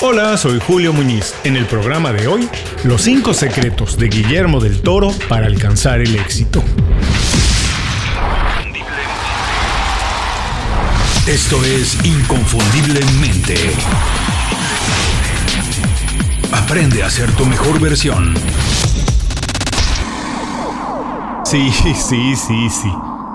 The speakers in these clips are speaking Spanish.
Hola, soy Julio Muñiz. En el programa de hoy, los 5 secretos de Guillermo del Toro para alcanzar el éxito. Esto es Inconfundiblemente. Aprende a ser tu mejor versión. Sí, sí, sí, sí.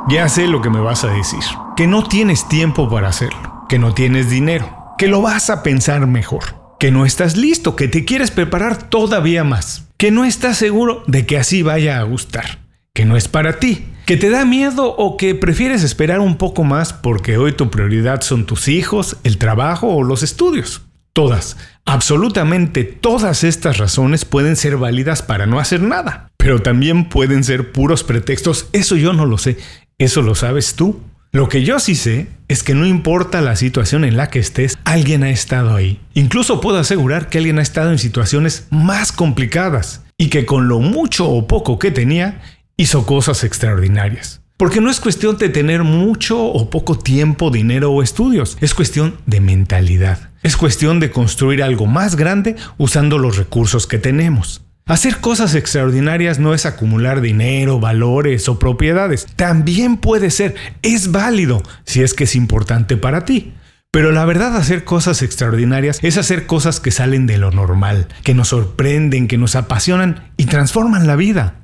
Ya sé lo que me vas a decir. Que no tienes tiempo para hacerlo. Que no tienes dinero. Que lo vas a pensar mejor que no estás listo, que te quieres preparar todavía más, que no estás seguro de que así vaya a gustar, que no es para ti, que te da miedo o que prefieres esperar un poco más porque hoy tu prioridad son tus hijos, el trabajo o los estudios. Todas, absolutamente todas estas razones pueden ser válidas para no hacer nada, pero también pueden ser puros pretextos, eso yo no lo sé, eso lo sabes tú. Lo que yo sí sé es que no importa la situación en la que estés, alguien ha estado ahí. Incluso puedo asegurar que alguien ha estado en situaciones más complicadas y que con lo mucho o poco que tenía, hizo cosas extraordinarias. Porque no es cuestión de tener mucho o poco tiempo, dinero o estudios, es cuestión de mentalidad. Es cuestión de construir algo más grande usando los recursos que tenemos. Hacer cosas extraordinarias no es acumular dinero, valores o propiedades. También puede ser, es válido si es que es importante para ti. Pero la verdad hacer cosas extraordinarias es hacer cosas que salen de lo normal, que nos sorprenden, que nos apasionan y transforman la vida.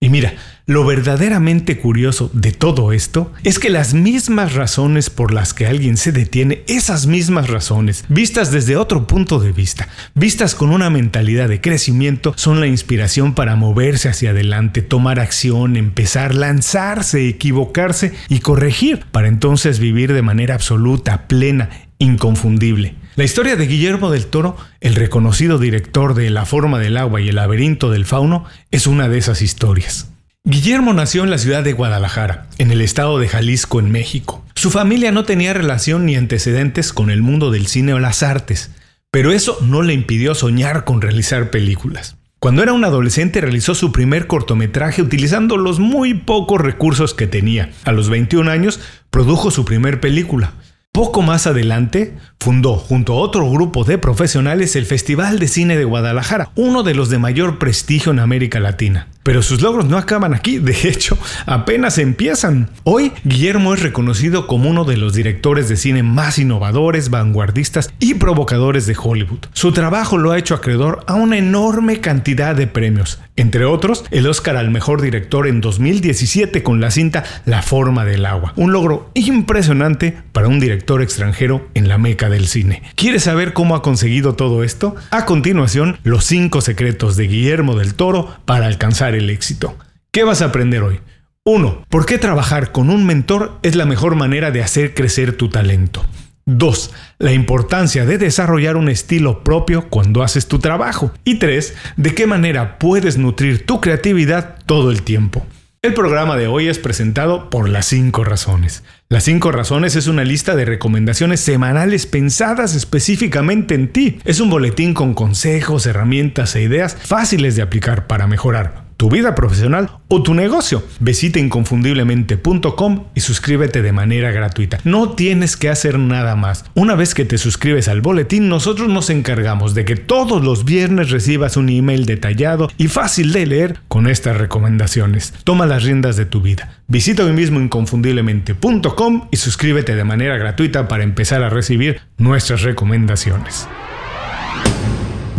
Y mira, lo verdaderamente curioso de todo esto es que las mismas razones por las que alguien se detiene, esas mismas razones, vistas desde otro punto de vista, vistas con una mentalidad de crecimiento, son la inspiración para moverse hacia adelante, tomar acción, empezar, lanzarse, equivocarse y corregir, para entonces vivir de manera absoluta, plena, inconfundible. La historia de Guillermo del Toro, el reconocido director de La forma del agua y el laberinto del fauno, es una de esas historias. Guillermo nació en la ciudad de Guadalajara, en el estado de Jalisco, en México. Su familia no tenía relación ni antecedentes con el mundo del cine o las artes, pero eso no le impidió soñar con realizar películas. Cuando era un adolescente realizó su primer cortometraje utilizando los muy pocos recursos que tenía. A los 21 años produjo su primer película, poco más adelante, fundó junto a otro grupo de profesionales el Festival de Cine de Guadalajara, uno de los de mayor prestigio en América Latina. Pero sus logros no acaban aquí, de hecho, apenas empiezan. Hoy, Guillermo es reconocido como uno de los directores de cine más innovadores, vanguardistas y provocadores de Hollywood. Su trabajo lo ha hecho acreedor a una enorme cantidad de premios, entre otros el Oscar al Mejor Director en 2017 con la cinta La Forma del Agua, un logro impresionante para un director extranjero en la meca del cine. ¿Quieres saber cómo ha conseguido todo esto? A continuación, los 5 secretos de Guillermo del Toro para alcanzar el éxito. ¿Qué vas a aprender hoy? 1. ¿Por qué trabajar con un mentor es la mejor manera de hacer crecer tu talento? 2. La importancia de desarrollar un estilo propio cuando haces tu trabajo. Y 3. De qué manera puedes nutrir tu creatividad todo el tiempo. El programa de hoy es presentado por Las 5 Razones. Las 5 Razones es una lista de recomendaciones semanales pensadas específicamente en ti. Es un boletín con consejos, herramientas e ideas fáciles de aplicar para mejorar tu vida profesional o tu negocio. Visita inconfundiblemente.com y suscríbete de manera gratuita. No tienes que hacer nada más. Una vez que te suscribes al boletín, nosotros nos encargamos de que todos los viernes recibas un email detallado y fácil de leer con estas recomendaciones. Toma las riendas de tu vida. Visita hoy mismo inconfundiblemente.com y suscríbete de manera gratuita para empezar a recibir nuestras recomendaciones.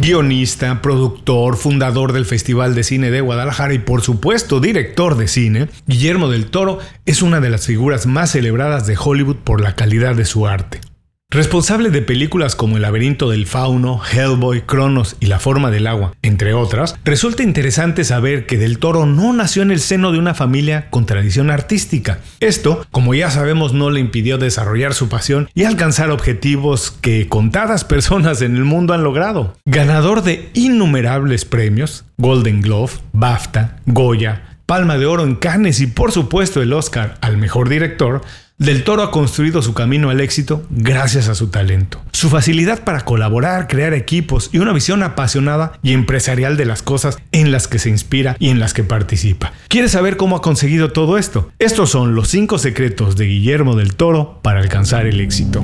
Guionista, productor, fundador del Festival de Cine de Guadalajara y por supuesto director de cine, Guillermo del Toro es una de las figuras más celebradas de Hollywood por la calidad de su arte. Responsable de películas como El laberinto del fauno, Hellboy, Cronos y La forma del agua, entre otras, resulta interesante saber que Del Toro no nació en el seno de una familia con tradición artística. Esto, como ya sabemos, no le impidió desarrollar su pasión y alcanzar objetivos que contadas personas en el mundo han logrado. Ganador de innumerables premios, Golden Glove, BAFTA, Goya, Palma de Oro en Cannes y por supuesto el Oscar al Mejor Director, del Toro ha construido su camino al éxito gracias a su talento, su facilidad para colaborar, crear equipos y una visión apasionada y empresarial de las cosas en las que se inspira y en las que participa. ¿Quieres saber cómo ha conseguido todo esto? Estos son los 5 secretos de Guillermo del Toro para alcanzar el éxito.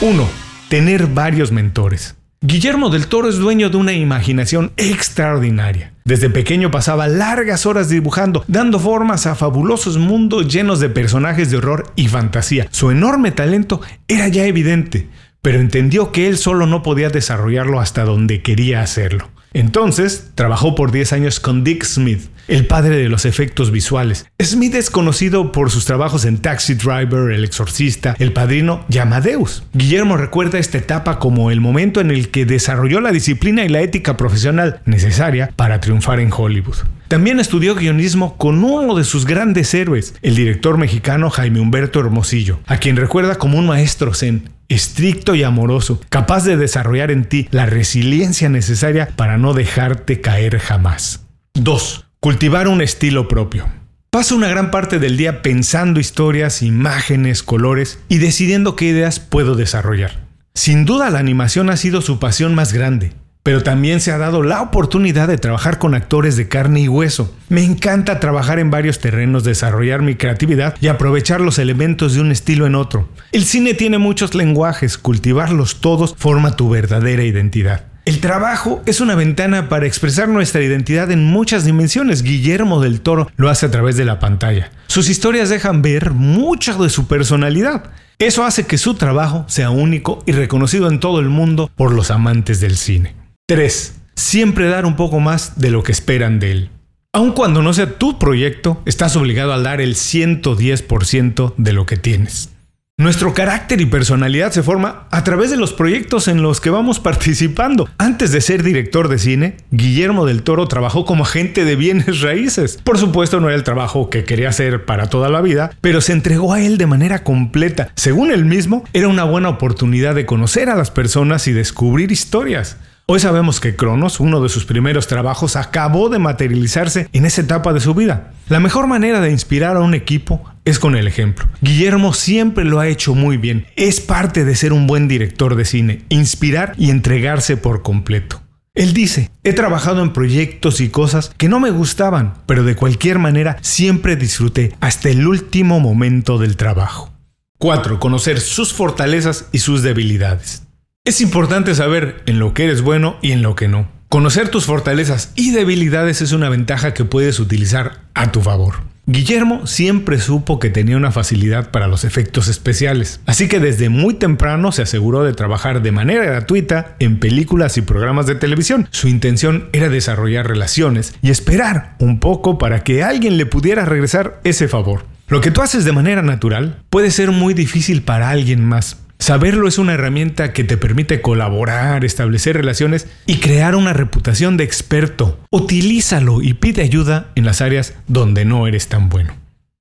1. tener varios mentores. Guillermo del Toro es dueño de una imaginación extraordinaria. Desde pequeño pasaba largas horas dibujando, dando formas a fabulosos mundos llenos de personajes de horror y fantasía. Su enorme talento era ya evidente, pero entendió que él solo no podía desarrollarlo hasta donde quería hacerlo. Entonces, trabajó por 10 años con Dick Smith, el padre de los efectos visuales. Smith es conocido por sus trabajos en Taxi Driver, El Exorcista, El Padrino y Amadeus. Guillermo recuerda esta etapa como el momento en el que desarrolló la disciplina y la ética profesional necesaria para triunfar en Hollywood. También estudió guionismo con uno de sus grandes héroes, el director mexicano Jaime Humberto Hermosillo, a quien recuerda como un maestro zen, estricto y amoroso, capaz de desarrollar en ti la resiliencia necesaria para no dejarte caer jamás. 2. Cultivar un estilo propio. Paso una gran parte del día pensando historias, imágenes, colores y decidiendo qué ideas puedo desarrollar. Sin duda la animación ha sido su pasión más grande, pero también se ha dado la oportunidad de trabajar con actores de carne y hueso. Me encanta trabajar en varios terrenos, desarrollar mi creatividad y aprovechar los elementos de un estilo en otro. El cine tiene muchos lenguajes, cultivarlos todos forma tu verdadera identidad. El trabajo es una ventana para expresar nuestra identidad en muchas dimensiones. Guillermo del Toro lo hace a través de la pantalla. Sus historias dejan ver mucha de su personalidad. Eso hace que su trabajo sea único y reconocido en todo el mundo por los amantes del cine. 3. Siempre dar un poco más de lo que esperan de él. Aun cuando no sea tu proyecto, estás obligado a dar el 110% de lo que tienes. Nuestro carácter y personalidad se forma a través de los proyectos en los que vamos participando. Antes de ser director de cine, Guillermo del Toro trabajó como agente de bienes raíces. Por supuesto no era el trabajo que quería hacer para toda la vida, pero se entregó a él de manera completa. Según él mismo, era una buena oportunidad de conocer a las personas y descubrir historias. Hoy sabemos que Cronos, uno de sus primeros trabajos, acabó de materializarse en esa etapa de su vida. La mejor manera de inspirar a un equipo es con el ejemplo. Guillermo siempre lo ha hecho muy bien. Es parte de ser un buen director de cine, inspirar y entregarse por completo. Él dice, he trabajado en proyectos y cosas que no me gustaban, pero de cualquier manera siempre disfruté hasta el último momento del trabajo. 4. Conocer sus fortalezas y sus debilidades. Es importante saber en lo que eres bueno y en lo que no. Conocer tus fortalezas y debilidades es una ventaja que puedes utilizar a tu favor. Guillermo siempre supo que tenía una facilidad para los efectos especiales, así que desde muy temprano se aseguró de trabajar de manera gratuita en películas y programas de televisión. Su intención era desarrollar relaciones y esperar un poco para que alguien le pudiera regresar ese favor. Lo que tú haces de manera natural puede ser muy difícil para alguien más, Saberlo es una herramienta que te permite colaborar, establecer relaciones y crear una reputación de experto. Utilízalo y pide ayuda en las áreas donde no eres tan bueno.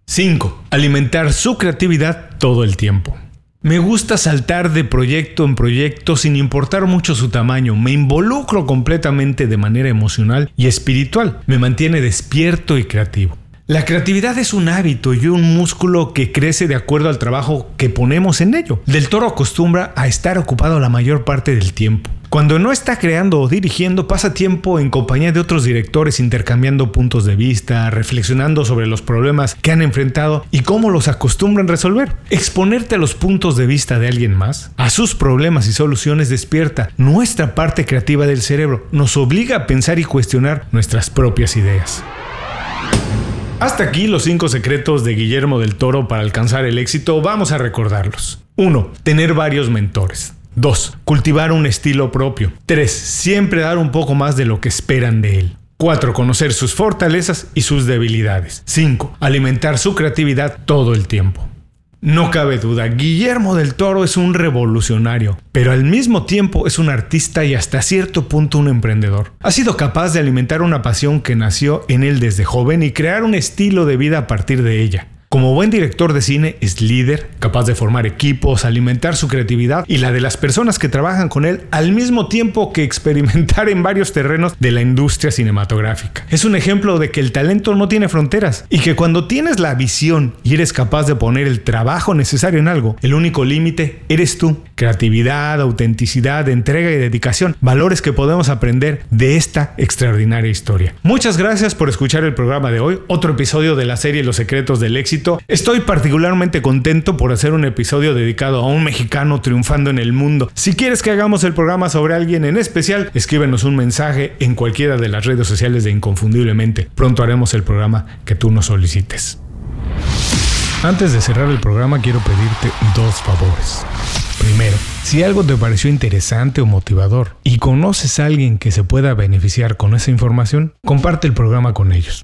5. Alimentar su creatividad todo el tiempo. Me gusta saltar de proyecto en proyecto sin importar mucho su tamaño. Me involucro completamente de manera emocional y espiritual. Me mantiene despierto y creativo. La creatividad es un hábito y un músculo que crece de acuerdo al trabajo que ponemos en ello. Del Toro acostumbra a estar ocupado la mayor parte del tiempo. Cuando no está creando o dirigiendo, pasa tiempo en compañía de otros directores intercambiando puntos de vista, reflexionando sobre los problemas que han enfrentado y cómo los acostumbran resolver. Exponerte a los puntos de vista de alguien más, a sus problemas y soluciones despierta nuestra parte creativa del cerebro, nos obliga a pensar y cuestionar nuestras propias ideas. Hasta aquí los 5 secretos de Guillermo del Toro para alcanzar el éxito, vamos a recordarlos. 1. Tener varios mentores. 2. Cultivar un estilo propio. 3. Siempre dar un poco más de lo que esperan de él. 4. Conocer sus fortalezas y sus debilidades. 5. Alimentar su creatividad todo el tiempo. No cabe duda, Guillermo del Toro es un revolucionario, pero al mismo tiempo es un artista y hasta cierto punto un emprendedor. Ha sido capaz de alimentar una pasión que nació en él desde joven y crear un estilo de vida a partir de ella. Como buen director de cine es líder, capaz de formar equipos, alimentar su creatividad y la de las personas que trabajan con él al mismo tiempo que experimentar en varios terrenos de la industria cinematográfica. Es un ejemplo de que el talento no tiene fronteras y que cuando tienes la visión y eres capaz de poner el trabajo necesario en algo, el único límite eres tú. Creatividad, autenticidad, entrega y dedicación, valores que podemos aprender de esta extraordinaria historia. Muchas gracias por escuchar el programa de hoy, otro episodio de la serie Los secretos del éxito Estoy particularmente contento por hacer un episodio dedicado a un mexicano triunfando en el mundo. Si quieres que hagamos el programa sobre alguien en especial, escríbenos un mensaje en cualquiera de las redes sociales de Inconfundiblemente. Pronto haremos el programa que tú nos solicites. Antes de cerrar el programa quiero pedirte dos favores. Primero, si algo te pareció interesante o motivador y conoces a alguien que se pueda beneficiar con esa información, comparte el programa con ellos.